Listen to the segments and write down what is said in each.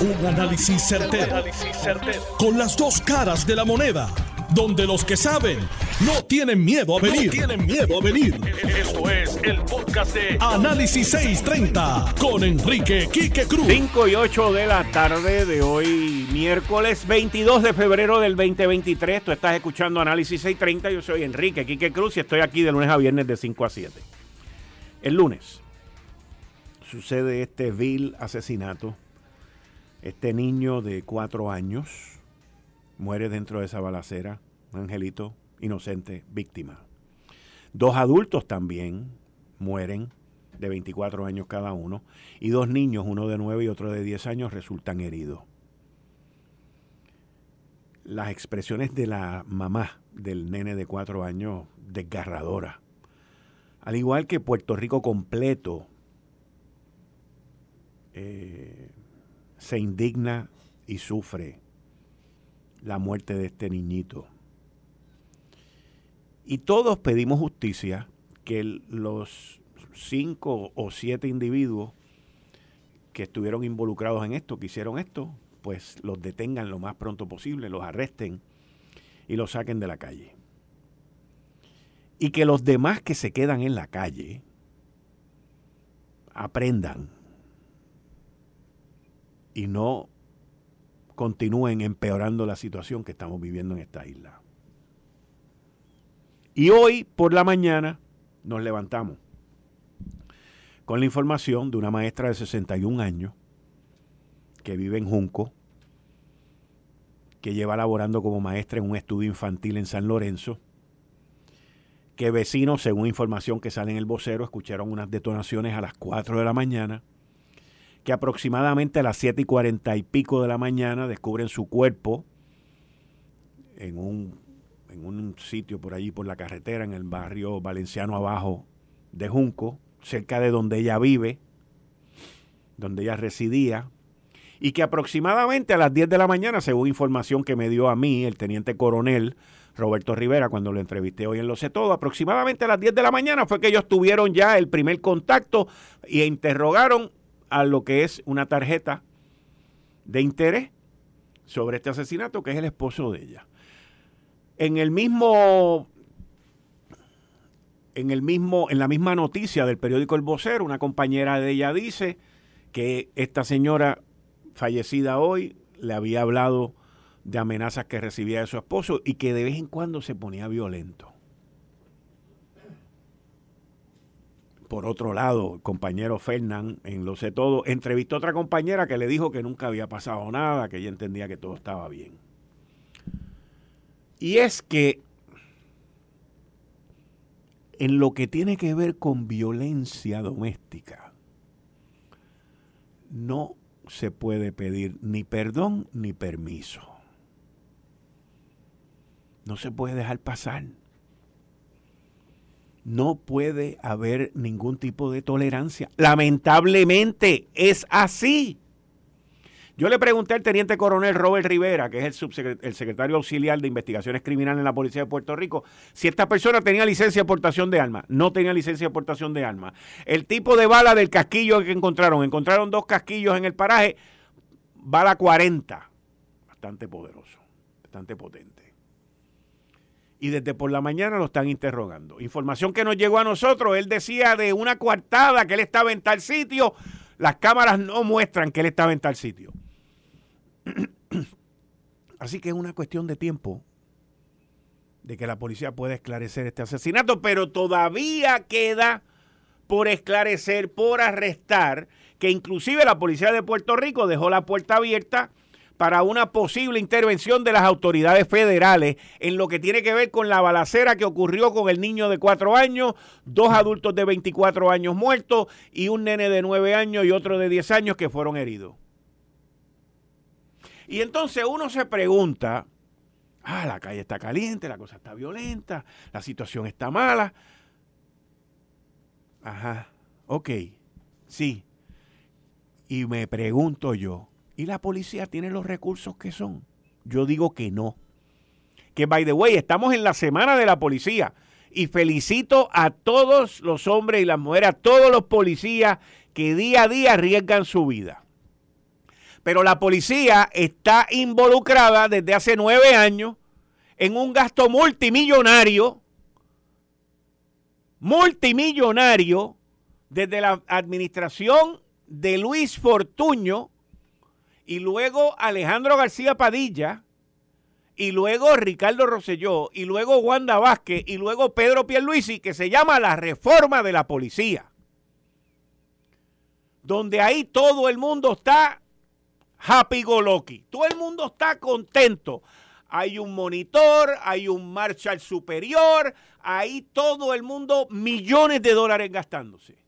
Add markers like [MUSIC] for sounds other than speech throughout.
Un análisis certero, Con las dos caras de la moneda. Donde los que saben no tienen miedo a venir. tienen miedo a venir. Esto es el podcast de Análisis 630 con Enrique Quique Cruz. 5 y 8 de la tarde de hoy, miércoles 22 de febrero del 2023. Tú estás escuchando Análisis 630. Yo soy Enrique Quique Cruz y estoy aquí de lunes a viernes de 5 a 7. El lunes sucede este vil asesinato este niño de cuatro años muere dentro de esa balacera, angelito inocente, víctima. Dos adultos también mueren, de 24 años cada uno, y dos niños, uno de 9 y otro de 10 años, resultan heridos. Las expresiones de la mamá del nene de cuatro años, desgarradora. Al igual que Puerto Rico completo, eh, se indigna y sufre la muerte de este niñito. Y todos pedimos justicia, que los cinco o siete individuos que estuvieron involucrados en esto, que hicieron esto, pues los detengan lo más pronto posible, los arresten y los saquen de la calle. Y que los demás que se quedan en la calle aprendan y no continúen empeorando la situación que estamos viviendo en esta isla. Y hoy por la mañana nos levantamos con la información de una maestra de 61 años que vive en Junco, que lleva laborando como maestra en un estudio infantil en San Lorenzo, que vecinos, según información que sale en el vocero, escucharon unas detonaciones a las 4 de la mañana que aproximadamente a las 7 y 40 y pico de la mañana descubren su cuerpo en un, en un sitio por allí, por la carretera, en el barrio valenciano abajo de Junco, cerca de donde ella vive, donde ella residía, y que aproximadamente a las 10 de la mañana, según información que me dio a mí el teniente coronel Roberto Rivera cuando lo entrevisté hoy en Lo Sé Todo, aproximadamente a las 10 de la mañana fue que ellos tuvieron ya el primer contacto e interrogaron a lo que es una tarjeta de interés sobre este asesinato, que es el esposo de ella. En el mismo en el mismo en la misma noticia del periódico El Vocero, una compañera de ella dice que esta señora fallecida hoy le había hablado de amenazas que recibía de su esposo y que de vez en cuando se ponía violento. Por otro lado, el compañero Fernán, en Lo sé todo, entrevistó a otra compañera que le dijo que nunca había pasado nada, que ella entendía que todo estaba bien. Y es que en lo que tiene que ver con violencia doméstica, no se puede pedir ni perdón ni permiso. No se puede dejar pasar no puede haber ningún tipo de tolerancia. Lamentablemente es así. Yo le pregunté al teniente coronel Robert Rivera, que es el, secretario auxiliar de investigaciones criminales en la Policía de Puerto Rico, si esta persona tenía licencia de aportación de armas. No tenía licencia de aportación de armas. El tipo de bala del casquillo que encontraron, encontraron dos casquillos en el paraje, bala 40. Bastante poderoso, bastante potente y desde por la mañana lo están interrogando. Información que nos llegó a nosotros, él decía de una coartada que él estaba en tal sitio, las cámaras no muestran que él estaba en tal sitio. [CLEARS THROAT] Así que es una cuestión de tiempo de que la policía pueda esclarecer este asesinato, pero todavía queda por esclarecer, por arrestar, que inclusive la policía de Puerto Rico dejó la puerta abierta para una posible intervención de las autoridades federales en lo que tiene que ver con la balacera que ocurrió con el niño de cuatro años, dos adultos de 24 años muertos y un nene de nueve años y otro de 10 años que fueron heridos. Y entonces uno se pregunta, ah, la calle está caliente, la cosa está violenta, la situación está mala. Ajá, ok, sí. Y me pregunto yo, ¿Y la policía tiene los recursos que son? Yo digo que no. Que, by the way, estamos en la semana de la policía. Y felicito a todos los hombres y las mujeres, a todos los policías que día a día arriesgan su vida. Pero la policía está involucrada desde hace nueve años en un gasto multimillonario, multimillonario, desde la administración de Luis Fortuño y luego Alejandro García Padilla y luego Ricardo Rosselló y luego Wanda Vázquez y luego Pedro Pierluisi que se llama la reforma de la policía. Donde ahí todo el mundo está happy go lucky. Todo el mundo está contento. Hay un monitor, hay un marshal superior, ahí todo el mundo millones de dólares gastándose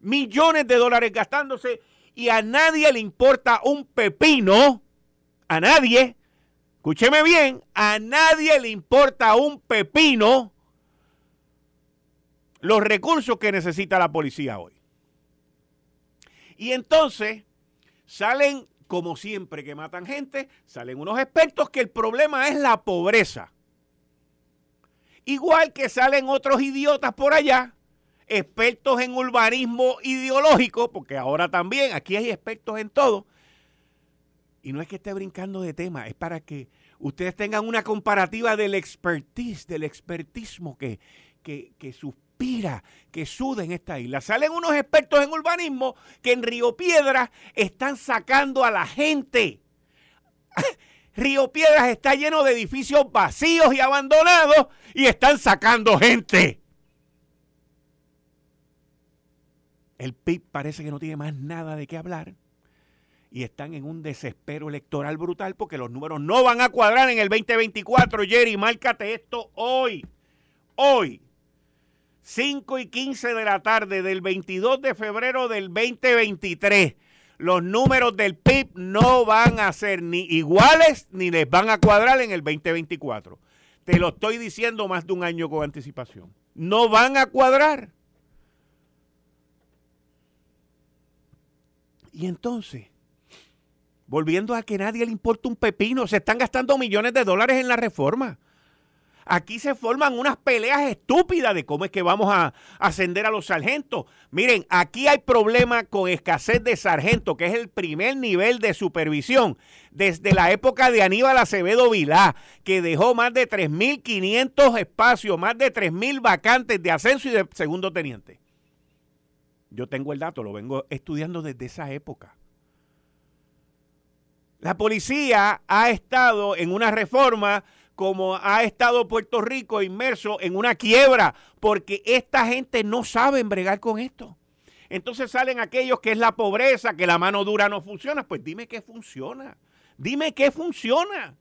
millones de dólares gastándose y a nadie le importa un pepino, a nadie, escúcheme bien, a nadie le importa un pepino los recursos que necesita la policía hoy. Y entonces salen, como siempre que matan gente, salen unos expertos que el problema es la pobreza. Igual que salen otros idiotas por allá expertos en urbanismo ideológico, porque ahora también aquí hay expertos en todo. Y no es que esté brincando de tema, es para que ustedes tengan una comparativa del expertise, del expertismo que, que, suspira, que suda en esta isla. Salen unos expertos en urbanismo que en Río Piedras están sacando a la gente. [LAUGHS] Río Piedras está lleno de edificios vacíos y abandonados y están sacando gente. El PIB parece que no tiene más nada de qué hablar y están en un desespero electoral brutal porque los números no van a cuadrar en el 2024. Jerry, márcate esto hoy. Hoy. 5 y 15 de la tarde del 22 de febrero del 2023. Los números del PIB no van a ser ni iguales ni les van a cuadrar en el 2024. Te lo estoy diciendo más de un año con anticipación. No van a cuadrar. Y entonces, volviendo a que nadie le importa un pepino, se están gastando millones de dólares en la reforma. Aquí se forman unas peleas estúpidas de cómo es que vamos a ascender a los sargentos. Miren, aquí hay problema con escasez de sargentos, que es el primer nivel de supervisión desde la época de Aníbal Acevedo Vilá, que dejó más de 3.500 espacios, más de 3.000 vacantes de ascenso y de segundo teniente. Yo tengo el dato, lo vengo estudiando desde esa época. La policía ha estado en una reforma como ha estado Puerto Rico inmerso en una quiebra, porque esta gente no sabe bregar con esto. Entonces salen aquellos que es la pobreza, que la mano dura no funciona. Pues dime qué funciona. Dime qué funciona.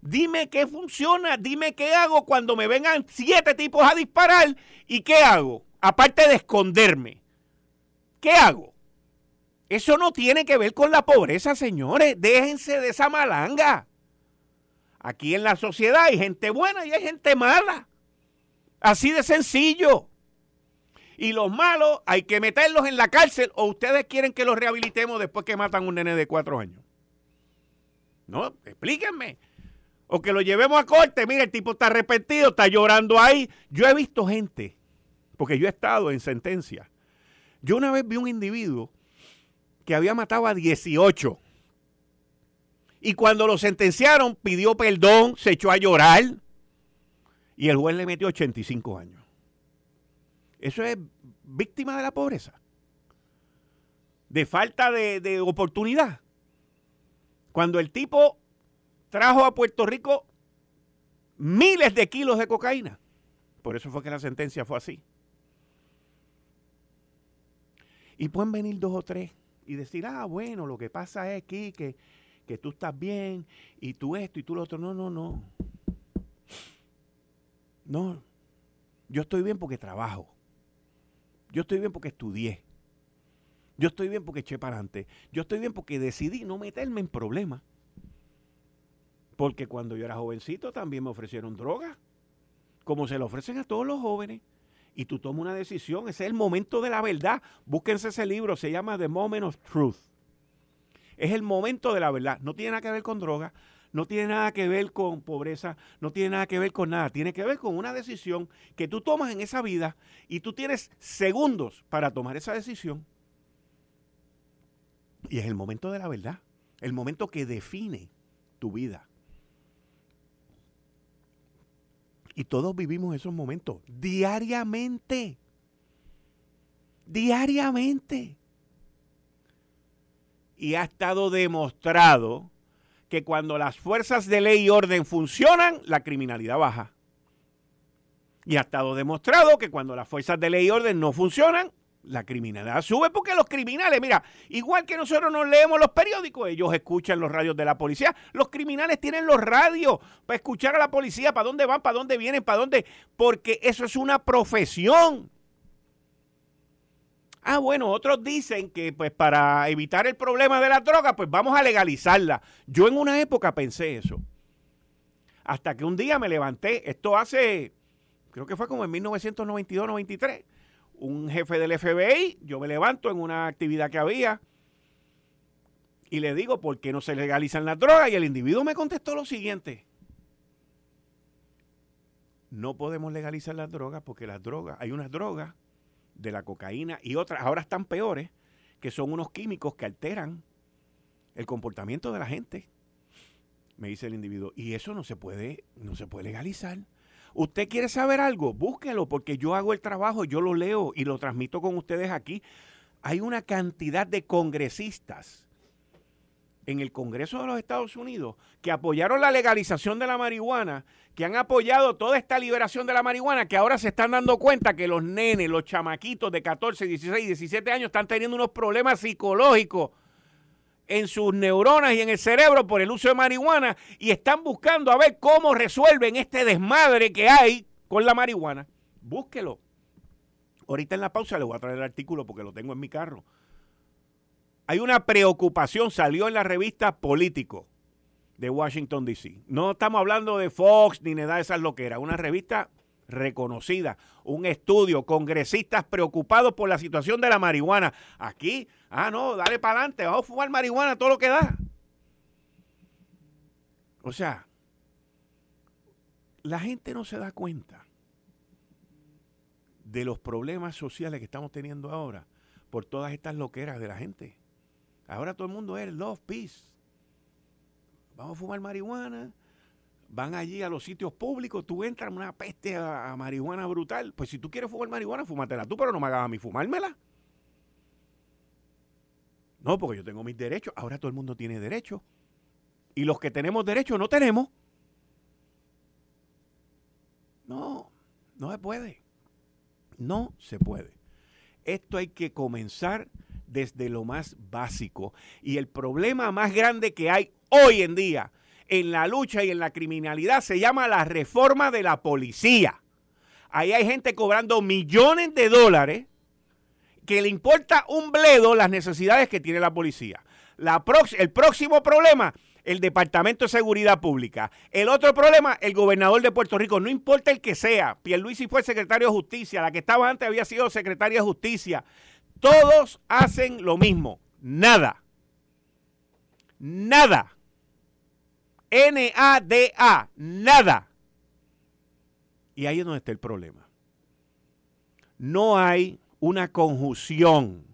Dime qué funciona. Dime qué hago cuando me vengan siete tipos a disparar. ¿Y qué hago? Aparte de esconderme. ¿Qué hago? Eso no tiene que ver con la pobreza, señores. Déjense de esa malanga. Aquí en la sociedad hay gente buena y hay gente mala. Así de sencillo. Y los malos hay que meterlos en la cárcel o ustedes quieren que los rehabilitemos después que matan a un nene de cuatro años. No, explíquenme. O que lo llevemos a corte. Mira, el tipo está arrepentido, está llorando ahí. Yo he visto gente, porque yo he estado en sentencia, yo una vez vi un individuo que había matado a 18. Y cuando lo sentenciaron, pidió perdón, se echó a llorar. Y el juez le metió 85 años. Eso es víctima de la pobreza. De falta de, oportunidad. Cuando el tipo trajo a Puerto Rico miles de kilos de cocaína. Por eso fue que la sentencia fue así. Y pueden venir dos o tres y decir, ah, bueno, lo que pasa es aquí que, que tú estás bien y tú esto y tú lo otro. No, no, no. No. Yo estoy bien porque trabajo. Yo estoy bien porque estudié. Yo estoy bien porque eché para adelante. Yo estoy bien porque decidí no meterme en problemas. Porque cuando yo era jovencito también me ofrecieron droga. Como se le ofrecen a todos los jóvenes y tú tomas una decisión. Ese es el momento de la verdad. Búsquense ese libro, se llama The Moment of Truth. Es el momento de la verdad. No tiene nada que ver con droga, no tiene nada que ver con pobreza, no tiene nada que ver con nada. Tiene que ver con una decisión que tú tomas en esa vida y tú tienes segundos para tomar esa decisión. Y es el momento de la verdad. el momento que define tu vida. Y todos vivimos esos momentos diariamente. Diariamente. Y ha estado demostrado que cuando las fuerzas de ley y orden funcionan, la criminalidad baja. Y ha estado demostrado que cuando las fuerzas de ley y orden no funcionan, la criminalidad sube porque los criminales, mira, igual que nosotros nos leemos los periódicos, ellos escuchan los radios de la policía. Los criminales tienen los radios para escuchar a la policía, para dónde van, para dónde vienen, para dónde, porque eso es una profesión. Ah, bueno, otros dicen que pues para evitar el problema de la droga, pues vamos a legalizarla. Yo en una época pensé eso. Hasta que un día me levanté, esto hace, creo que fue como en 1992-93 un jefe del FBI, yo me levanto en una actividad que había y le digo, ¿por qué no se legalizan las drogas? Y el individuo me contestó lo siguiente. No podemos legalizar las drogas porque las drogas, hay unas drogas de la cocaína y otras, ahora están peores, que son unos químicos que alteran el comportamiento de la gente. Me dice el individuo, y eso no se puede, no se puede legalizar. ¿Usted quiere saber algo? Búsquelo, porque yo hago el trabajo, yo lo leo y lo transmito con ustedes aquí. Hay una cantidad de congresistas en el Congreso de los Estados Unidos que apoyaron la legalización de la marihuana, que han apoyado toda esta liberación de la marihuana, que ahora se están dando cuenta que los nenes, los chamaquitos de 14, 16, 17 años están teniendo unos problemas psicológicos en sus neuronas y en el cerebro por el uso de marihuana y están buscando a ver cómo resuelven este desmadre que hay con la marihuana. Búsquelo. Ahorita en la pausa le voy a traer el artículo porque lo tengo en mi carro. Hay una preocupación, salió en la revista Político de Washington, D.C. No estamos hablando de Fox ni nada de esas loqueras, una revista reconocida, un estudio, congresistas preocupados por la situación de la marihuana. Aquí, ah, no, dale para adelante, vamos a fumar marihuana todo lo que da. O sea, la gente no se da cuenta de los problemas sociales que estamos teniendo ahora por todas estas loqueras de la gente. Ahora todo el mundo es love, peace. Vamos a fumar marihuana, van allí a los sitios públicos, tú entras una peste a, marihuana brutal. Pues si tú quieres fumar marihuana, fúmatela tú, pero no me hagas a mí fumármela. No, porque yo tengo mis derechos. Ahora todo el mundo tiene derechos. Y los que tenemos derechos no tenemos. No, no se puede. No se puede. Esto hay que comenzar desde lo más básico. Y el problema más grande que hay hoy en día en la lucha y en la criminalidad se llama la reforma de la policía. Ahí hay gente cobrando millones de dólares que le importa un bledo las necesidades que tiene la policía. El próximo problema, el Departamento de Seguridad Pública. El otro problema, el gobernador de Puerto Rico. No importa el que sea. Pierluisi fue secretario de Justicia. La que estaba antes había sido secretaria de Justicia. Todos hacen lo mismo. Nada. Nada. N-A-D-A, nada. Y ahí es donde está el problema. No hay una conjunción.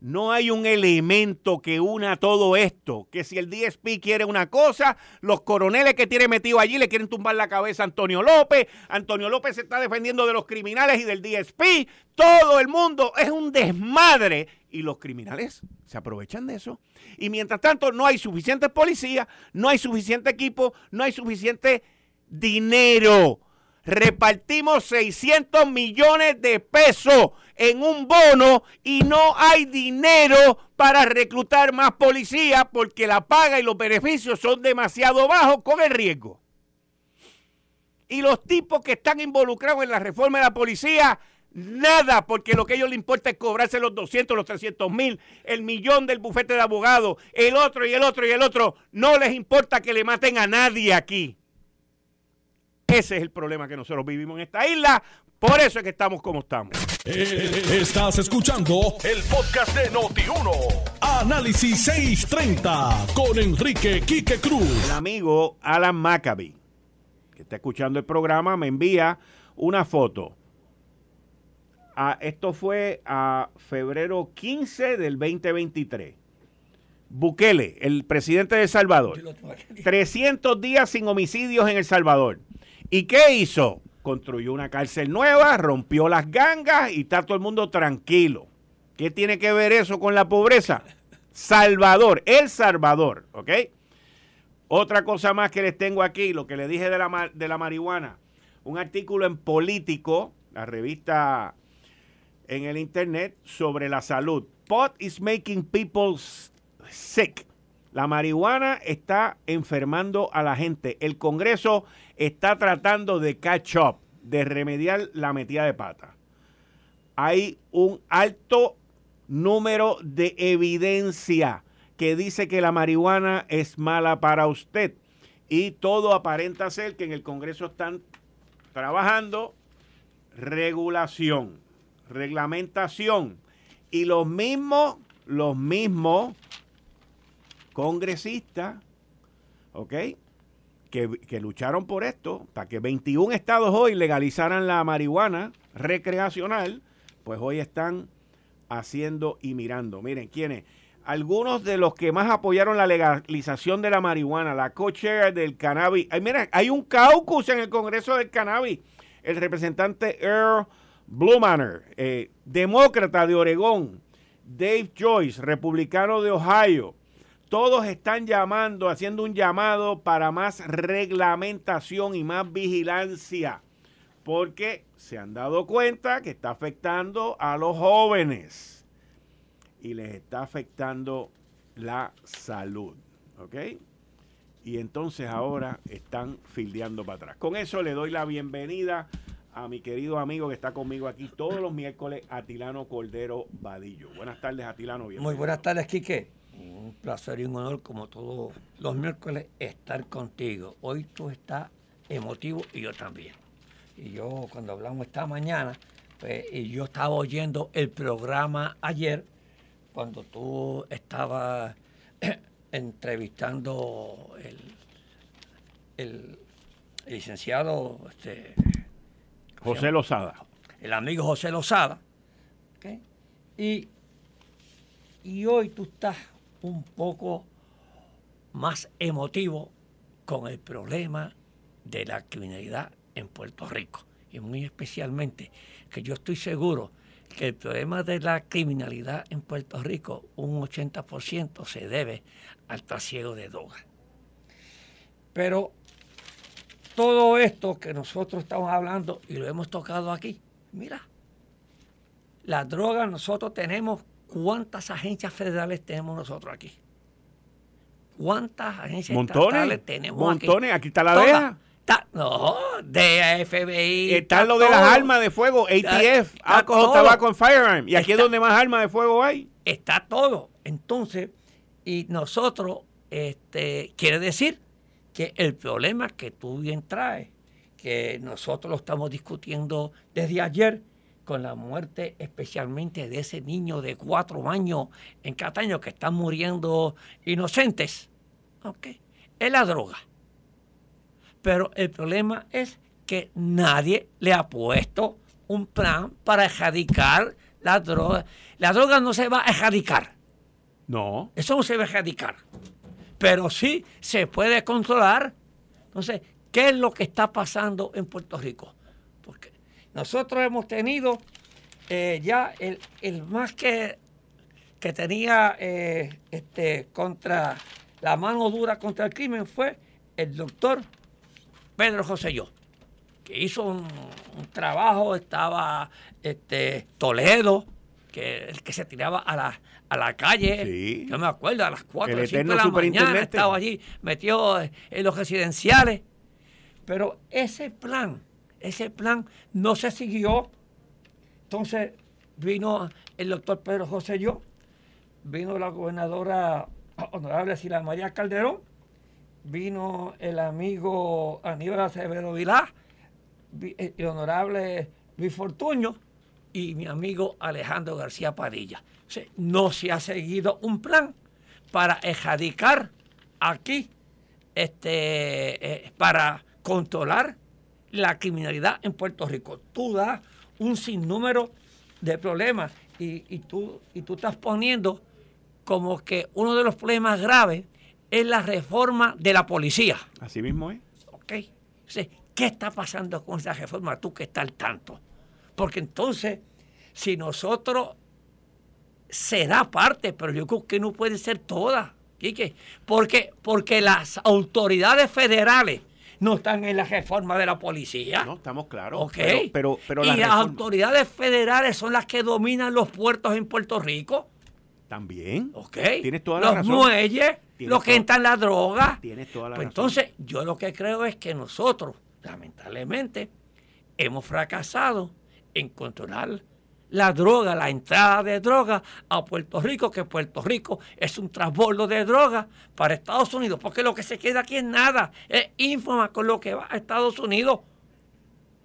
No hay un elemento que una todo esto. Que si el DSP quiere una cosa, los coroneles que tiene metido allí le quieren tumbar la cabeza a Antonio López. Antonio López se está defendiendo de los criminales y del DSP. Todo el mundo es un desmadre y los criminales se aprovechan de eso. Y mientras tanto no hay suficientes policías, no hay suficiente equipo, no hay suficiente dinero. Repartimos 600 millones de pesos en un bono y no hay dinero para reclutar más policías porque la paga y los beneficios son demasiado bajos con el riesgo. Y los tipos que están involucrados en la reforma de la policía Nada, porque lo que a ellos les importa es cobrarse los 200, los 300 mil, el millón del bufete de abogados, el otro y el otro y el otro. No les importa que le maten a nadie aquí. Ese es el problema que nosotros vivimos en esta isla. Por eso es que estamos como estamos. Eh, estás escuchando el podcast de Noti1. Análisis 630 con Enrique Quique Cruz. El amigo Alan Maccabi, que está escuchando el programa, me envía una foto esto fue a febrero 15 del 2023. Bukele, el presidente de El Salvador. 300 días sin homicidios en El Salvador. ¿Y qué hizo? Construyó una cárcel nueva, rompió las gangas y está todo el mundo tranquilo. ¿Qué tiene que ver eso con la pobreza? Salvador, El Salvador, ¿ok? Otra cosa más que les tengo aquí, lo que le dije de la, de la marihuana. Un artículo en Político, la revista en el internet, sobre la salud. Pot is making people sick. La marihuana está enfermando a la gente. El Congreso está tratando de catch up, de remediar la metida de pata. Hay un alto número de evidencia que dice que la marihuana es mala para usted. Y todo aparenta ser que en el Congreso están trabajando regulación, reglamentación. Y los mismos, los mismos congresistas, ¿ok? Que, lucharon por esto, para que 21 estados hoy legalizaran la marihuana recreacional, pues hoy están haciendo y mirando. Miren, ¿quiénes? Algunos de los que más apoyaron la legalización de la marihuana, la coche del cannabis. Ay, mira, hay un caucus en el Congreso del Cannabis. El representante Earl Blumaner, eh, demócrata de Oregón. Dave Joyce, republicano de Ohio todos están llamando, haciendo un llamado para más reglamentación y más vigilancia, porque se han dado cuenta que está afectando a los jóvenes y les está afectando la salud. ¿Ok? Y entonces ahora están fildeando para atrás. Con eso le doy la bienvenida a mi querido amigo que está conmigo aquí todos los miércoles, Atilano Cordero Vadillo. Buenas tardes, Atilano. Muy buenas tardes, Quique un placer y un honor, como todos los miércoles, estar contigo. Hoy tú estás emotivo y yo también. Y yo, cuando hablamos esta mañana, pues, y yo estaba oyendo el programa ayer, cuando tú estabas [CLEARS THROAT] entrevistando el, el, licenciado este, José Lozada. El amigo José Lozada. Y, y hoy tú estás un poco más emotivo con el problema de la criminalidad en Puerto Rico. Y muy especialmente que yo estoy seguro que el problema de la criminalidad en Puerto Rico, un 80% se debe al trasiego de drogas. Pero todo esto que nosotros estamos hablando y lo hemos tocado aquí, mira, la droga nosotros tenemos ¿Cuántas agencias federales tenemos nosotros aquí? ¿Cuántas agencias montones, tenemos montones. aquí? está la DEA. no, DEA, FBI. Está, lo de las armas de fuego, ATF, alcohol, tabaco and firearm. Y aquí es donde más armas de fuego hay. Está todo. Entonces, y nosotros, este, quiere decir que el problema que tú bien traes, que nosotros lo estamos discutiendo desde ayer, con la muerte especialmente de ese niño de cuatro años en Cataño que están muriendo inocentes. Okay. Es la droga. Pero el problema es que nadie le ha puesto un plan para erradicar la droga. La droga no se va a erradicar. No. Eso no se va a erradicar. Pero sí se puede controlar. Entonces, ¿qué es lo que está pasando en Puerto Rico? Nosotros hemos tenido eh, ya el, más que, que tenía eh, este, contra la mano dura contra el crimen fue el doctor Pedro José Yo, que hizo un, trabajo, estaba este, Toledo, que el que se tiraba a la, a la calle, yo me acuerdo, a las 4 o 5 de la mañana estaba allí metido en los residenciales. Pero ese plan ese plan no se siguió. Entonces vino el doctor Pedro José Yo, vino la gobernadora honorable Sila María Calderón, vino el amigo Aníbal Acevedo Vilá, eh, el honorable Luis Fortuño y mi amigo Alejandro García Padilla. no se ha seguido un plan para erradicar aquí, este, eh, para controlar la criminalidad en Puerto Rico. Tú das un sinnúmero de problemas y, tú, y tú estás poniendo como que uno de los problemas graves es la reforma de la policía. Así mismo es. ¿Ok? ¿Qué está pasando con esa reforma? Tú que estás al tanto. Porque entonces, si nosotros será parte, pero yo creo que no puede ser toda. Porque, porque las autoridades federales no están en la reforma de la policía. No, estamos claros. Okay. Pero, pero, y las autoridades federales son las que dominan los puertos en Puerto Rico. También. Ok. Tienes toda la los muelles, los que entran la droga. Tienes toda la pues Entonces, yo lo que creo es que nosotros, lamentablemente, hemos fracasado en controlar la droga, la entrada de droga a Puerto Rico, que Puerto Rico es un transbordo de droga para Estados Unidos, porque lo que se queda aquí es nada, es ínfima con lo que va a Estados Unidos.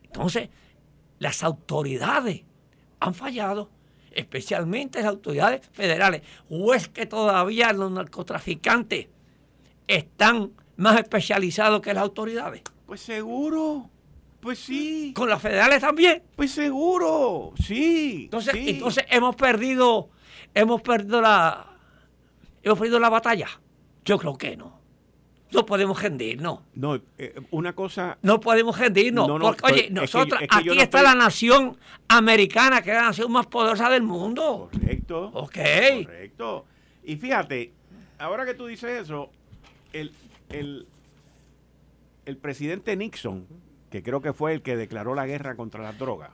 Entonces, las autoridades han fallado, especialmente las autoridades federales, o es que todavía los narcotraficantes están más especializados que las autoridades. Pues seguro. Pues sí. ¿Con las federales también? Pues seguro, sí. Entonces, entonces hemos perdido, hemos perdido la, hemos perdido la batalla. Yo creo que no. No podemos rendirnos. No, eh, una cosa. No podemos rendirnos. porque, oye, nosotros, aquí está la nación americana, que es la nación más poderosa del mundo. Correcto. Ok. Correcto. Y fíjate, ahora que tú dices eso, el, el, el presidente Nixon que creo que fue el que declaró la guerra contra las drogas.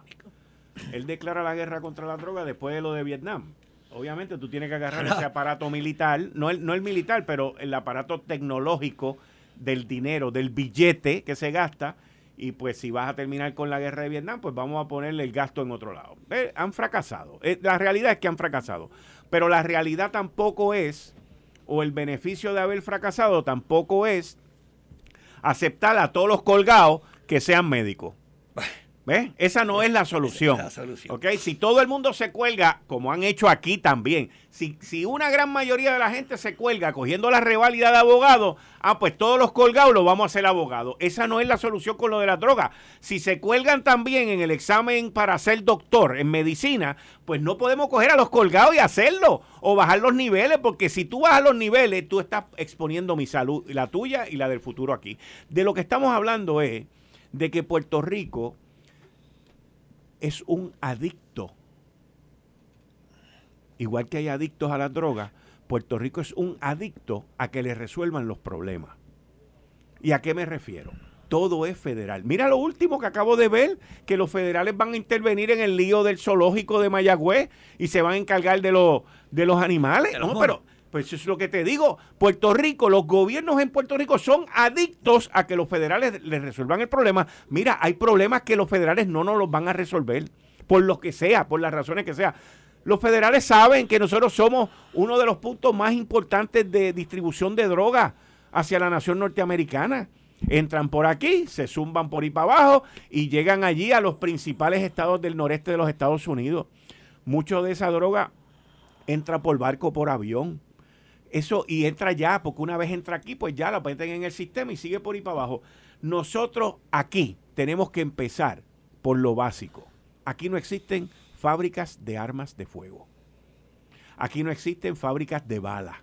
Él declara la guerra contra las drogas después de lo de Vietnam. Obviamente tú tienes que agarrar ese [LAUGHS] aparato militar, no el, no el militar, pero el aparato tecnológico del dinero, del billete que se gasta. Y pues si vas a terminar con la guerra de Vietnam, pues vamos a ponerle el gasto en otro lado. Han fracasado. Eh, la realidad es que han fracasado. Pero la realidad tampoco es, o el beneficio de haber fracasado tampoco es aceptar a todos los colgados que sean médicos. [LAUGHS] ¿Ves? Esa no es la solución. Si todo el mundo se cuelga, como han hecho aquí también, si, si una gran mayoría de la gente se cuelga cogiendo la reválida de abogado, ah, pues todos los colgados los vamos a hacer abogados. Esa no es la solución con lo de la droga. Si se cuelgan también en el examen para ser doctor en medicina, pues no podemos coger a los colgados y hacerlo o bajar los niveles, porque si tú bajas los niveles, tú estás exponiendo mi salud, la tuya y la del futuro aquí. De lo que estamos hablando es de que Puerto Rico es un adicto. Igual que hay adictos a las drogas, Puerto Rico es un adicto a que le resuelvan los problemas. ¿Y a qué me refiero? Todo es federal. Mira lo último que acabo de ver, que los federales van a intervenir en el lío del zoológico de Mayagüez y se van a encargar de, los de los animales. no, pero pues eso es lo que te digo. Puerto Rico, los gobiernos en Puerto Rico son adictos a que los federales les resuelvan el problema. Mira, hay problemas que los federales no nos los van a resolver, por lo que sea, por las razones que sea. Los federales saben que nosotros somos uno de los puntos más importantes de distribución de drogas hacia la nación norteamericana. Entran por aquí, se zumban por ahí para abajo y llegan allí a los principales estados del noreste de los Estados Unidos. Mucho de esa droga entra por barco, por avión eso, y entra ya, porque una vez entra aquí, pues ya la meten en el sistema y sigue por ahí para abajo. Nosotros aquí tenemos que empezar por lo básico. Aquí no existen fábricas de armas de fuego. Aquí no existen fábricas de balas.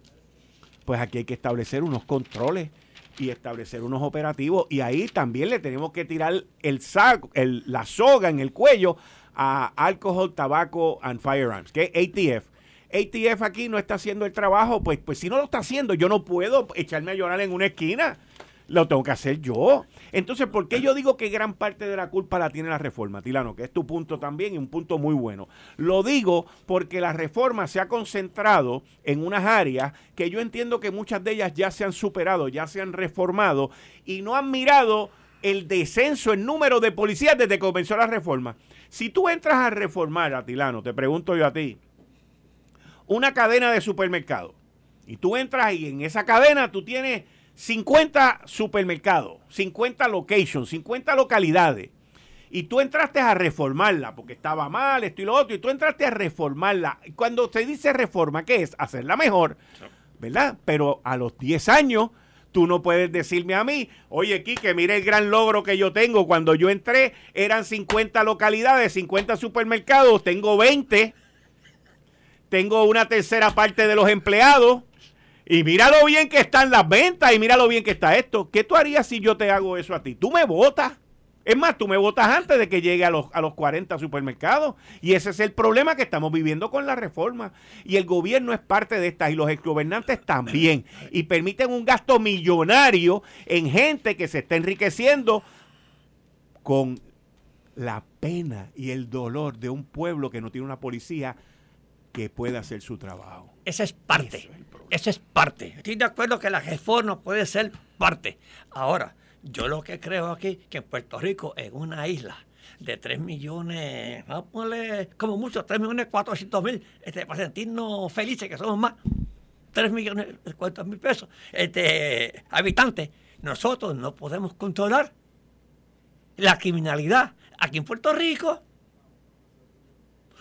Pues aquí hay que establecer unos controles y establecer unos operativos. Y ahí también le tenemos que tirar el saco, el, la soga en el cuello a Alcohol, Tabaco and Firearms, que es ATF ATF aquí no está haciendo el trabajo, pues, pues si no lo está haciendo, yo no puedo echarme a llorar en una esquina. Lo tengo que hacer yo. Entonces, ¿por qué yo digo que gran parte de la culpa la tiene la reforma, Tilano? Que es tu punto también y un punto muy bueno. Lo digo porque la reforma se ha concentrado en unas áreas que yo entiendo que muchas de ellas ya se han superado, ya se han reformado y no han mirado el descenso en número de policías desde que comenzó la reforma. Si tú entras a reformar, Atilano, te pregunto yo a ti, una cadena de supermercados. Y tú entras y en esa cadena tú tienes 50 supermercados, 50 locations, 50 localidades. Y tú entraste a reformarla porque estaba mal, esto y lo otro, y tú entraste a reformarla. Cuando se dice reforma, ¿qué es? Hacerla mejor, ¿verdad? Pero a los 10 años, tú no puedes decirme a mí, oye, Quique, mire el gran logro que yo tengo. Cuando yo entré, eran 50 localidades, 50 supermercados, tengo 20 tengo una tercera parte de los empleados. Y mira lo bien que están las ventas y mira lo bien que está esto. ¿Qué tú harías si yo te hago eso a ti? Tú me votas. Es más, tú me votas antes de que llegue a los, a los 40 supermercados. Y ese es el problema que estamos viviendo con la reforma. Y el gobierno es parte de esta y los exgobernantes también. Y permiten un gasto millonario en gente que se está enriqueciendo con la pena y el dolor de un pueblo que no tiene una policía que pueda hacer su trabajo. Esa es parte. Esa es parte. Estoy de acuerdo que la reforma puede ser parte. Ahora, yo lo que creo aquí, que en Puerto Rico, en una isla de 3 millones, vamos a ponerle como mucho, 3 millones 400 mil, este, para sentirnos felices, que somos más, 3 millones 400 mil pesos, este, habitantes, nosotros no podemos controlar la criminalidad aquí en Puerto Rico.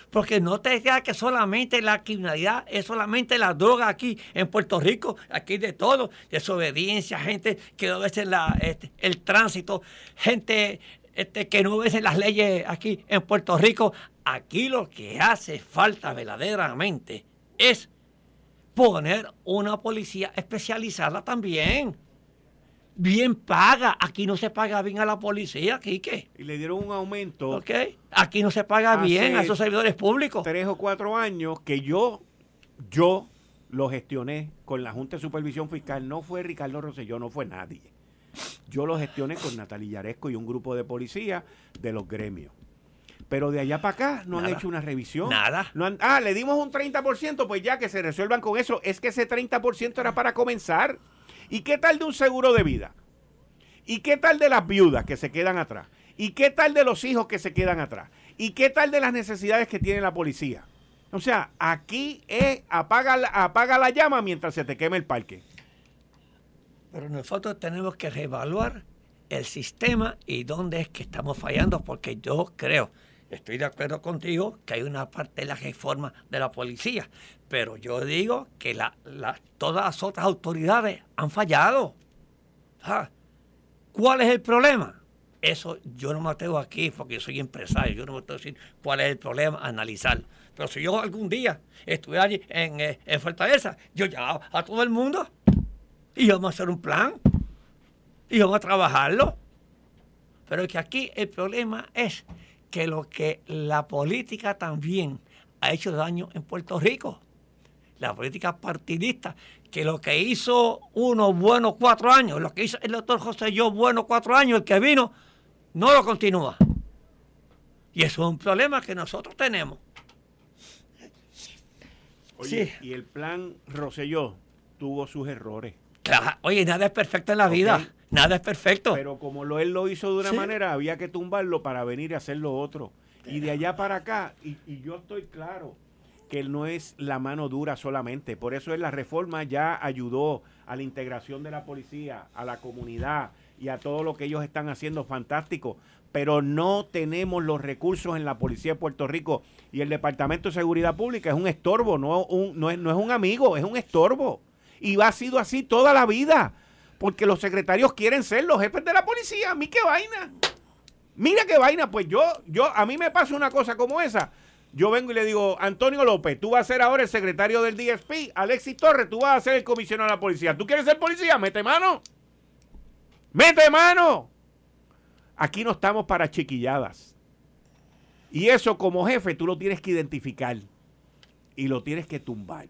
Porque no te digas que solamente la criminalidad es solamente la droga aquí en Puerto Rico, aquí de todo, desobediencia, gente que no obedece la, este, el tránsito, gente este, que no obedece las leyes aquí en Puerto Rico. Aquí lo que hace falta verdaderamente es poner una policía especializada también bien paga. Aquí no se paga bien a la policía, Quique. Y le dieron un aumento. Ok. Aquí no se paga bien a esos servidores públicos. Tres o cuatro años que yo, yo lo gestioné con la Junta de Supervisión Fiscal. No fue Ricardo Rosselló, no fue nadie. Yo lo gestioné con Natalia Yaresco y un grupo de policías de los gremios. Pero de allá para acá no han hecho una revisión. Nada. No ah, le dimos un 30%, pues ya que se resuelvan con eso. Es que ese 30% era para comenzar. ¿Y qué tal de un seguro de vida? ¿Y qué tal de las viudas que se quedan atrás? ¿Y qué tal de los hijos que se quedan atrás? ¿Y qué tal de las necesidades que tiene la policía? O sea, aquí es apaga, apaga la llama mientras se te queme el parque. Pero nosotros tenemos que reevaluar el sistema y dónde es que estamos fallando, porque yo creo, estoy de acuerdo contigo, que hay una parte de la reforma de la policía, pero yo digo que la, todas las otras autoridades han fallado. Ah, ¿Cuál es el problema? Eso yo no me atrevo aquí porque soy empresario, yo no me atrevo a decir cuál es el problema, analizarlo. Pero si yo algún día estuve allí en, eh, en Fortaleza, yo llamaba a todo el mundo y vamos a hacer un plan y vamos a trabajarlo. Pero que aquí el problema es que lo que la política también ha hecho daño en Puerto Rico la política partidista, que lo que hizo uno bueno cuatro años, lo que hizo el doctor José Yo bueno cuatro años, el que vino, no lo continúa. Y eso es un problema que nosotros tenemos. Oye, y el plan Roselló tuvo sus errores. oye, nada es perfecto en la vida. Nada es perfecto. Pero como lo, él lo hizo de una manera, había que tumbarlo para venir a hacer lo otro. Y de allá para acá, y, y yo estoy claro, que no es la mano dura solamente. Por eso es la reforma ya ayudó a la integración de la policía, a la comunidad y a todo lo que ellos están haciendo fantástico. Pero no tenemos los recursos en la policía de Puerto Rico y el Departamento de Seguridad Pública es un estorbo, no, un, no, es, no es un amigo, es un estorbo. Y va, ha sido así toda la vida. Porque los secretarios quieren ser los jefes de la policía. ¿A mí qué vaina? Mira qué vaina. Pues yo, yo, a mí me pasa una cosa como esa yo vengo y le digo, Antonio López, tú vas a ser ahora el secretario del DSP, Alexis Torres, tú vas a ser el comisionado de la policía. ¿Tú quieres ser policía? Mete mano. Mete mano. Aquí no estamos para chiquilladas. Y eso como jefe tú lo tienes que identificar y lo tienes que tumbar.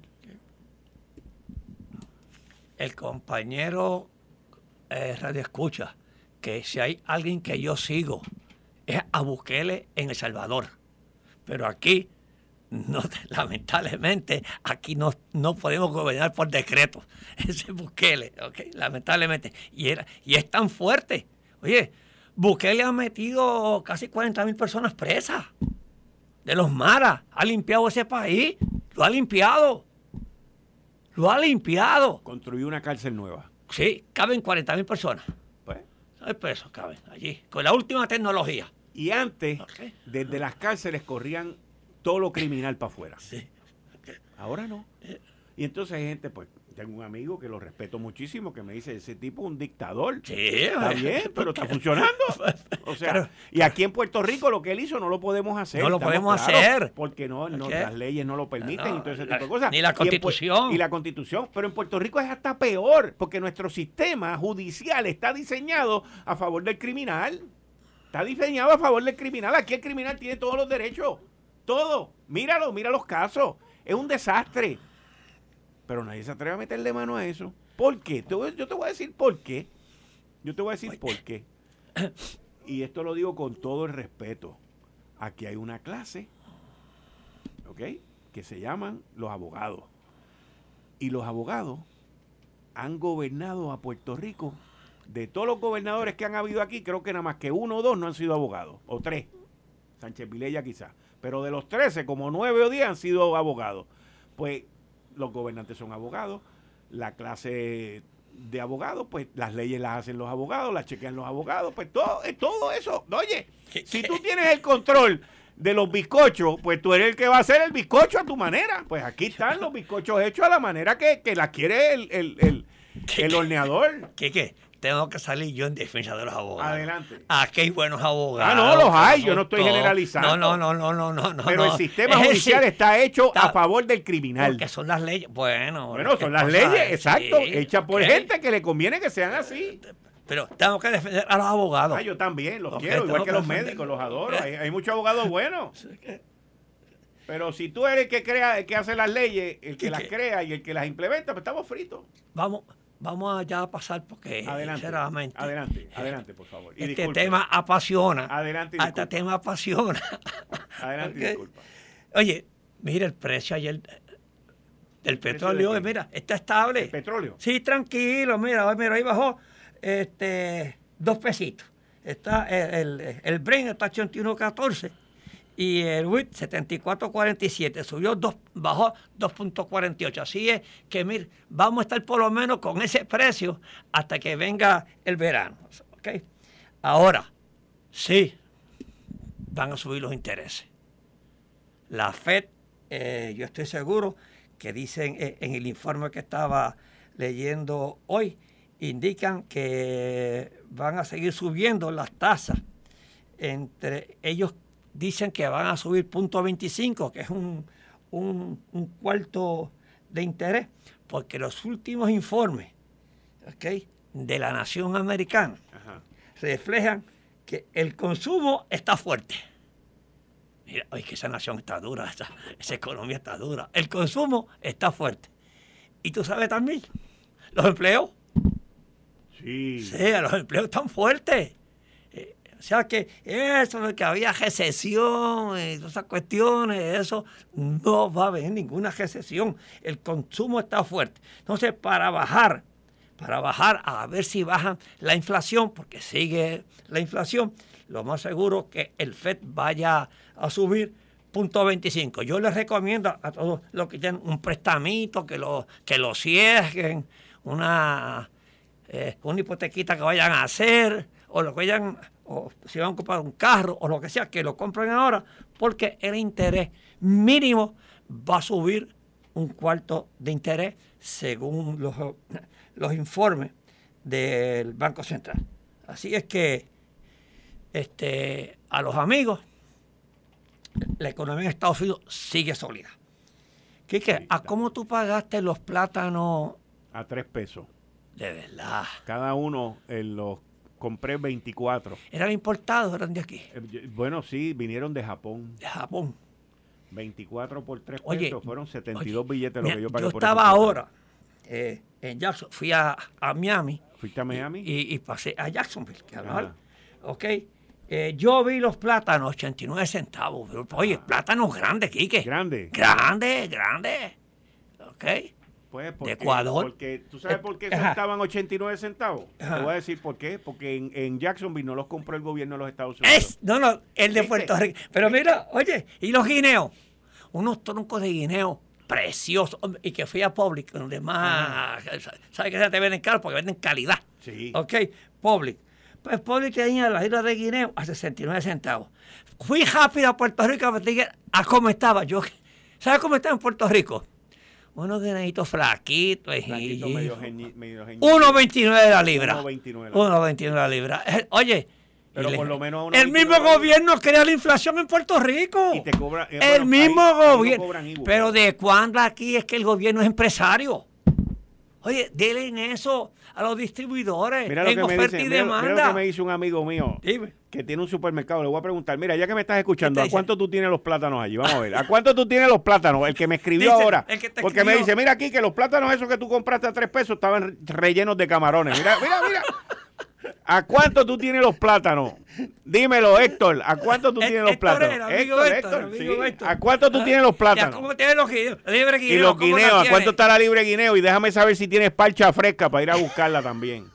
El compañero eh, Radio Escucha, que si hay alguien que yo sigo, es a Bukele en El Salvador pero aquí, no, [LAUGHS] lamentablemente, aquí no, no podemos gobernar por decreto. [LAUGHS] Ese Bukele, ¿ok? Lamentablemente. Y, era, y es tan fuerte. Oye, Bukele ha metido casi 40 mil personas presas. De los maras. Ha limpiado ese país. Lo ha limpiado. Lo ha limpiado. Construyó una cárcel nueva. Sí, caben 40 mil personas. Pues. Hay presos, caben allí. Con la última tecnología. Y antes, desde las cárceles corrían todo lo criminal para afuera. Ahora no. Y entonces hay gente, pues, tengo un amigo que lo respeto muchísimo que me dice, ese tipo es un dictador. Sí, Está bien, pero está [LAUGHS] funcionando. O sea, Claro. y aquí en Puerto Rico lo que él hizo no lo podemos hacer. No lo podemos claros, hacer. Porque no, no, las leyes no lo permiten No, y todo ese tipo de cosas. ni la Y en Constitución. Y la constitución. Pero en Puerto Rico es hasta peor, porque nuestro sistema judicial está diseñado a favor del criminal. Está diseñado a favor del criminal. Aquí el criminal tiene todos los derechos. Todo. Míralo, mira los casos. Es un desastre. Pero nadie se atreve a meterle mano a eso. ¿Por qué? Te voy- yo te voy a decir por qué. Yo te voy a decir por qué. Y esto lo digo con todo el respeto. Aquí hay una clase, ¿ok? Que se llaman los abogados. Y los abogados han gobernado a Puerto Rico. De todos los gobernadores que han habido aquí, creo que nada más que uno o dos no han sido abogados. O tres. Sánchez Vilella quizás. Pero de los 13, como nueve o diez han sido abogados. Pues los gobernantes son abogados. La clase de abogados, pues las leyes las hacen los abogados, las chequean los abogados, pues todo, eh, todo eso. Oye, si tú tienes el control de los bizcochos, pues tú eres el que va a hacer el bizcocho a tu manera. Pues aquí están los bizcochos hechos a la manera que, que la quiere el, el, el, el horneador. ¿Qué qué? Tengo que salir yo en defensa de los abogados. Adelante. Aquí hay buenos abogados. Ah, no, los hay, yo no estoy todos. generalizando. No, no, no, no, no, no. Pero no. el sistema Es judicial está hecho a favor del criminal. Porque son las leyes. Bueno, Bueno, son las leyes, es, exacto, sí, hechas por gente que le conviene que sean así. Pero tengo que defender a los abogados. Ah, yo también, los quiero, igual que los defender. médicos, los adoro. Hay, hay muchos abogados buenos. Pero si tú eres el que crea, el que hace las leyes, el que ¿Y las crea y el que las implementa, pues estamos fritos. Vamos, vamos allá a pasar porque, Adelante. sinceramente, Adelante, adelante, por favor. Y este tema apasiona. Adelante y Este disculpe. tema apasiona. Adelante, [LAUGHS] disculpa. Oye, mira el precio ayer del petróleo, de mira, está estable. ¿El petróleo? Sí, tranquilo, mira, mira, ahí bajó este, dos pesitos. Está el, el, el Brent está 81.14 y el WIT 74.47. Subió dos, bajó 2.48. Así es que, mira, vamos a estar por lo menos con ese precio hasta que venga el verano. ¿ok? Ahora, sí, van a subir los intereses. La FED, eh, yo estoy seguro que dicen eh, en el informe que estaba leyendo hoy, indican que van a seguir subiendo las tasas. Entre ellos dicen que van a subir punto 25, que es un, un- un cuarto de interés, porque los últimos informes ¿ok? de la nación americana Ajá. reflejan que el consumo está fuerte. Mira, oye, que esa nación está dura, esa, esa economía está dura. El consumo está fuerte. Y tú sabes también, los empleos, Sí. sí, los empleos están fuertes. O sea que eso de que había recesión y todas esas cuestiones, eso no va a haber ninguna recesión. El consumo está fuerte. Entonces, para bajar, para bajar, a ver si bajan la inflación, porque sigue la inflación, lo más seguro que el FED vaya a subir punto 25. Yo les recomiendo a todos los que tienen un prestamito, que lo, que lo cierren, una, eh, una hipotequita que vayan a hacer, o lo que vayan, o si van a comprar un carro, o lo que sea, que lo compren ahora, porque el interés mínimo va a subir un cuarto de interés según los, los informes del Banco Central. Así es que este, a los amigos, la economía en Estados Unidos sigue sólida. Quique, ¿a cómo tú pagaste los plátanos A tres pesos. de verdad? Cada uno eh, los compré 24. ¿Eran importados eran de aquí? Eh, Bueno, sí, vinieron de Japón. De Japón. 24 por 3 Oye, pesos. Fueron 72 oye, billetes lo que yo pagué yo estaba ahora eh, en Jackson, fui a, a Miami ¿Fuiste a Miami? y, y pasé a Jacksonville, que hablar. Ok. Eh, yo vi los plátanos, 89 centavos. Oye, plátanos grandes, Quique. Grande. Grande, grande. Ok. Pues porque, Ecuador. Porque, ¿Tú sabes por qué estaban 89 centavos? Ajá. Te voy a decir por qué. Porque en, en Jacksonville no los compró el gobierno de los Estados Unidos. Es, no, no, el de ¿Viste? Puerto Rico. Pero mira, oye, y los guineos. Unos troncos de guineo preciosos. Y que fui a Public, donde más. ¿Sabes que se te venden caro? Porque venden calidad. Sí. Ok, Public. Pues Public tenía la isla de Guineo a 69 centavos. Fui rápido a Puerto Rico a investigar a cómo estaba. Yo, ¿Sabes cómo estaba en Puerto Rico? Unos guineitos flaquitos. Flaquito, medio geñi- medio geñi- 1.29 la libra. 1.29 la 1.29 la libra. Eh, Oye. Pero por lo menos El 1.29 mismo gobierno crea la inflación en Puerto Rico. Y te cobra- eh, el bueno, mismo ahí- ahí no gobierno. pero- ¿de cuándo aquí es que el gobierno es empresario? Oye, denle en eso a los distribuidores. Mira lo, en que me oferta dice, y mira, mira demanda. lo que me dice un amigo mío Dime. que tiene un supermercado. Le voy a preguntar, mira, ya que me estás escuchando, ¿Qué te ¿a cuánto tú tienes los plátanos allí? Vamos a ver. ¿A cuánto tú tienes los plátanos? El que me escribió Dice, ahora. el que te Porque me dice, mira aquí que los plátanos esos que tú compraste a tres pesos estaban rellenos de camarones. Mira, mira, mira. ¿A cuánto tú tienes los plátanos? Dímelo, Héctor. ¿A cuánto tú tienes los plátanos? Héctor, sí. Héctor. ¿A cuánto tú tienes los plátanos? ¿Cómo tienes los guineos? Libre Y los ¿cómo la guineos, ¿a cuánto está la libre guineo? Y déjame saber si tienes parcha fresca para ir a buscarla también.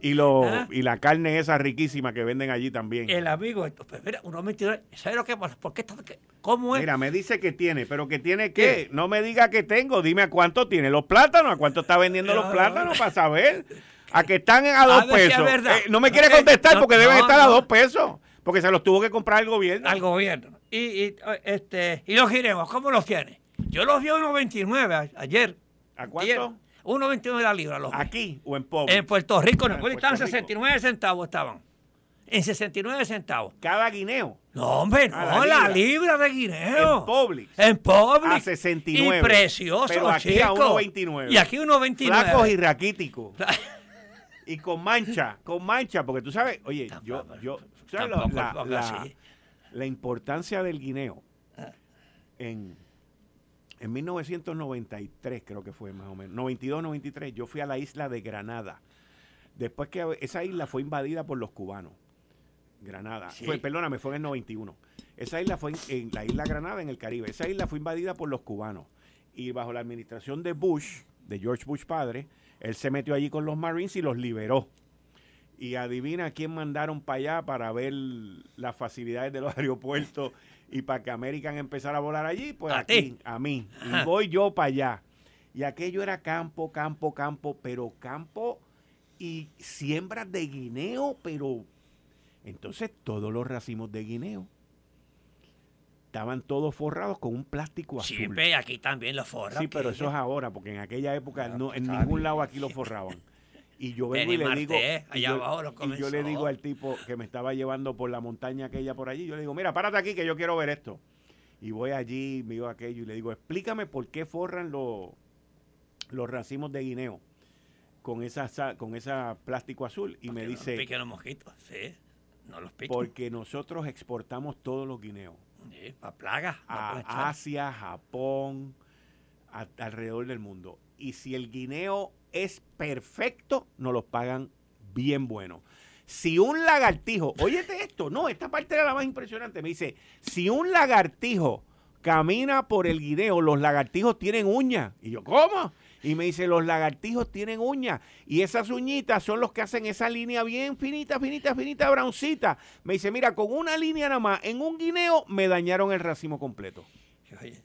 Y lo, Ah. y la carne esa riquísima que venden allí también. El amigo, pues mira, 1.29. ¿Sabes lo que? ¿Por qué está- ¿Cómo es? Mira, me dice que tiene, pero que tiene qué. No me diga que tengo, dime a cuánto tiene los plátanos, a cuánto está vendiendo los No, plátanos para saber. A que están a dos es pesos. Eh, no me quiere contestar no, porque deben no, estar a no. dos pesos. Porque se los tuvo que comprar el gobierno. al gobierno. Y, y, este, y los guineos, ¿cómo los tiene? Yo los vi a 1.29 a- ayer. ¿A cuánto? 1.29 la libra. Los. Aquí o en pobre. En Puerto Rico, en Ah, el en pueblo estaban Puerto Rico. 69 centavos estaban. En 69 centavos. Cada guineo. No, hombre, no, Ah, la la, libra. de guineo. En Publix. En Publix. A 69. Y precioso, Pero aquí a chico. 1.29. Y aquí 1.29. Flacos y raquíticos. [LAUGHS] y con mancha, con mancha, porque tú sabes, oye, yo, yo, ¿tú sabes lo- tampoco, la, la- la importancia del guineo en, en 1993, creo que fue más o menos, 92, 93, yo fui a la isla de Granada. Después que esa isla fue invadida por los cubanos. Granada. Sí. Fue, perdóname, fue en el 91. Esa isla fue en, en la isla Granada, en el Caribe. Esa isla fue invadida por los cubanos. Y bajo la administración de Bush, de George Bush padre, él se metió allí con los Marines y los liberó. Y adivina quién mandaron para allá para ver las facilidades de los [LAUGHS] aeropuertos y para que American empezara a volar allí. Pues ¿A aquí, ti? a mí. Y voy yo para allá. Y aquello era campo, campo, campo, pero campo y siembras de guineo, pero entonces todos los racimos de guineo estaban todos forrados con un plástico azul. Sí, ve, aquí también los forros. Sí, pero eso es ahora, porque en aquella época no, en está ningún lado aquí lo forraban. Y yo [LAUGHS] vengo y le digo, Martés, y yo, abajo lo y yo le digo al tipo que me estaba llevando por la montaña aquella por allí, yo le digo, mira, párate aquí que yo quiero ver esto. Y voy allí, miro aquello y le digo, explícame por qué forran los, los racimos de guineo con esa sa- con esa plástico azul. Y me Que no dice, piquen los mosquitos, sí. No los piquen. porque nosotros exportamos todos los guineos Sí, para plagas. a. Asia, Japón, a- alrededor del mundo. Y si el guineo es perfecto, nos los pagan bien bueno. Si un lagartijo, óyete esto, no, esta parte era la más impresionante, me dice, si un lagartijo camina por el guineo, los lagartijos tienen uñas. Y yo, ¿cómo? Y me dice, los lagartijos tienen uñas. Y esas uñitas son los que hacen esa línea bien finita, finita, finita, broncita. Me dice, mira, con una línea nada más, en un guineo me dañaron el racimo completo. Oye,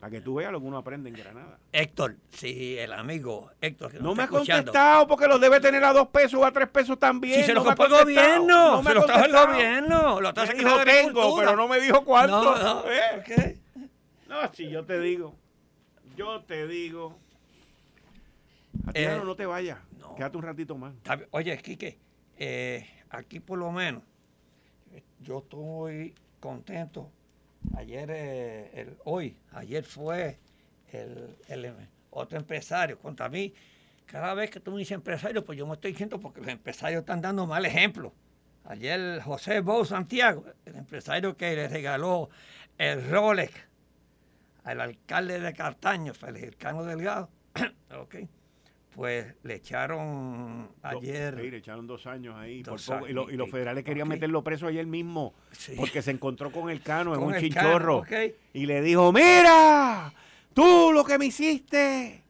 Para que tú veas lo que uno aprende en Granada. Héctor, sí, el amigo Héctor que No me ha contestado porque los debe tener a dos pesos o a tres pesos también. Si se no lo me ha compró el gobierno, No me se ha lo trajo el gobierno, lo trajo dijo tengo, pero no me dijo cuánto. No, no, ¿eh? No, si yo te digo. Yo te digo. Eh, no, te vayas. no. Quédate un ratito más. Oye, Quique, eh, aquí por lo menos yo estoy contento. Ayer, eh, el, hoy, ayer fue el, el, eh, otro empresario contra mí. Cada vez que tú me dices empresario, pues yo me estoy diciendo porque los empresarios están dando mal ejemplo. Ayer José Bou Santiago, el empresario que le regaló el Rolex al alcalde de Cartaño, Feliciano Delgado, [COUGHS] ok, pues le echaron ayer. Sí, le echaron dos años ahí. por y, lo- y los federales querían meterlo preso ayer mismo. Sí. Porque se encontró con el cano en un chinchorro. Cano, ok. Y le dijo: ¡Mira! ¡Tú lo que me hiciste!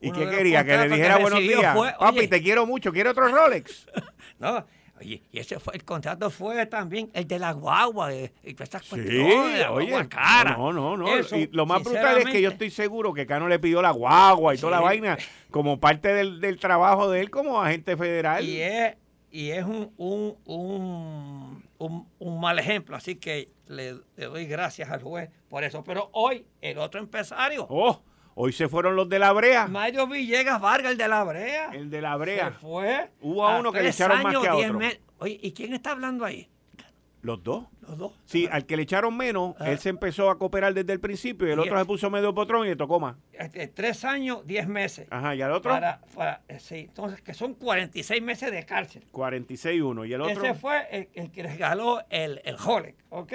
¿Y qué quería? Que le dijera que buenos días. fue, Papi, te quiero mucho. ¿Quiere otro Rolex? [LAUGHS] No, oye, y ese fue, el contrato fue también el de la guagua, eh, y todas estas Sí, cuestiones, la oye. guagua cara. No, no, no. Eso, y lo más brutal es que yo estoy seguro que Cano le pidió la guagua y toda la vaina como parte del, del trabajo de él como agente federal. Y es, y es un, un, un, un- un mal ejemplo, así que le, le doy gracias al juez por eso. Pero hoy, el otro empresario, Oh, Hoy se fueron los de la brea. Mario Villegas Vargas, el de la brea. El de la brea. Se fue. Hubo a uno que le echaron más que a otro. Oye, ¿y quién está hablando ahí? Los dos. Los dos. Sí, al que le echaron menos, él se empezó a cooperar desde el principio y el otro se puso medio potrón y le tocó más. Este, tres años, diez meses. Ajá, ¿y al otro? Eh, sí, entonces que son 46 meses de cárcel. 46 uno. ¿Y el otro? Ese fue el, que regaló el, el ¿ok?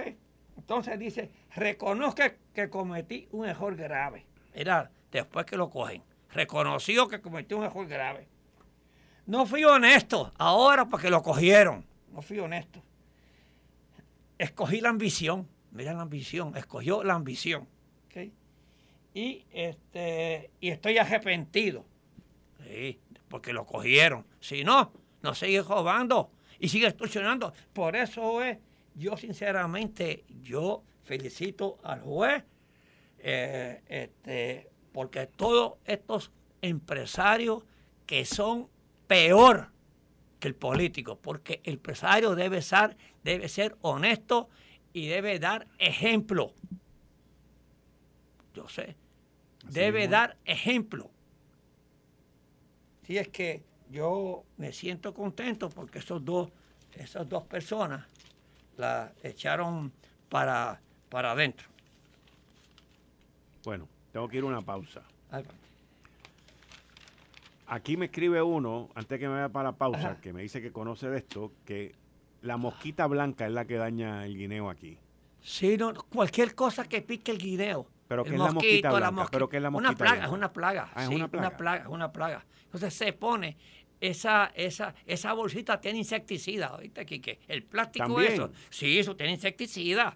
Entonces dice, reconozca que cometí un error grave. Mira, después que lo cogen, reconoció que cometió un error grave. No fui honesto, ahora porque lo cogieron. No fui honesto escogí la ambición, mira la ambición, escogió la ambición. Y, este, y estoy arrepentido, porque lo cogieron. Si no, no sigue robando y sigue extorsionando. Por eso es, yo sinceramente, yo felicito al juez, eh, este, porque todos estos empresarios que son peor que el político, porque el empresario debe ser, debe ser honesto y debe dar ejemplo. Yo sé, debe dar ejemplo. Si es que yo me siento contento porque esos dos, esas dos personas la echaron para, para adentro. Bueno, tengo que ir a una pausa. Aquí me escribe uno, antes que me vaya para la pausa, que me dice que conoce de esto, que la mosquita blanca es la que daña el guineo aquí. Sí, no, cualquier cosa que pique el guineo. Pero que es la mosquita blanca, pero que es la mosquita una plaga, es una plaga, ah, es una plaga. Una plaga, es una plaga. Entonces se pone esa, esa, esa bolsita tiene insecticida, ¿oíste, Quique? El plástico eso. Sí, eso tiene insecticida.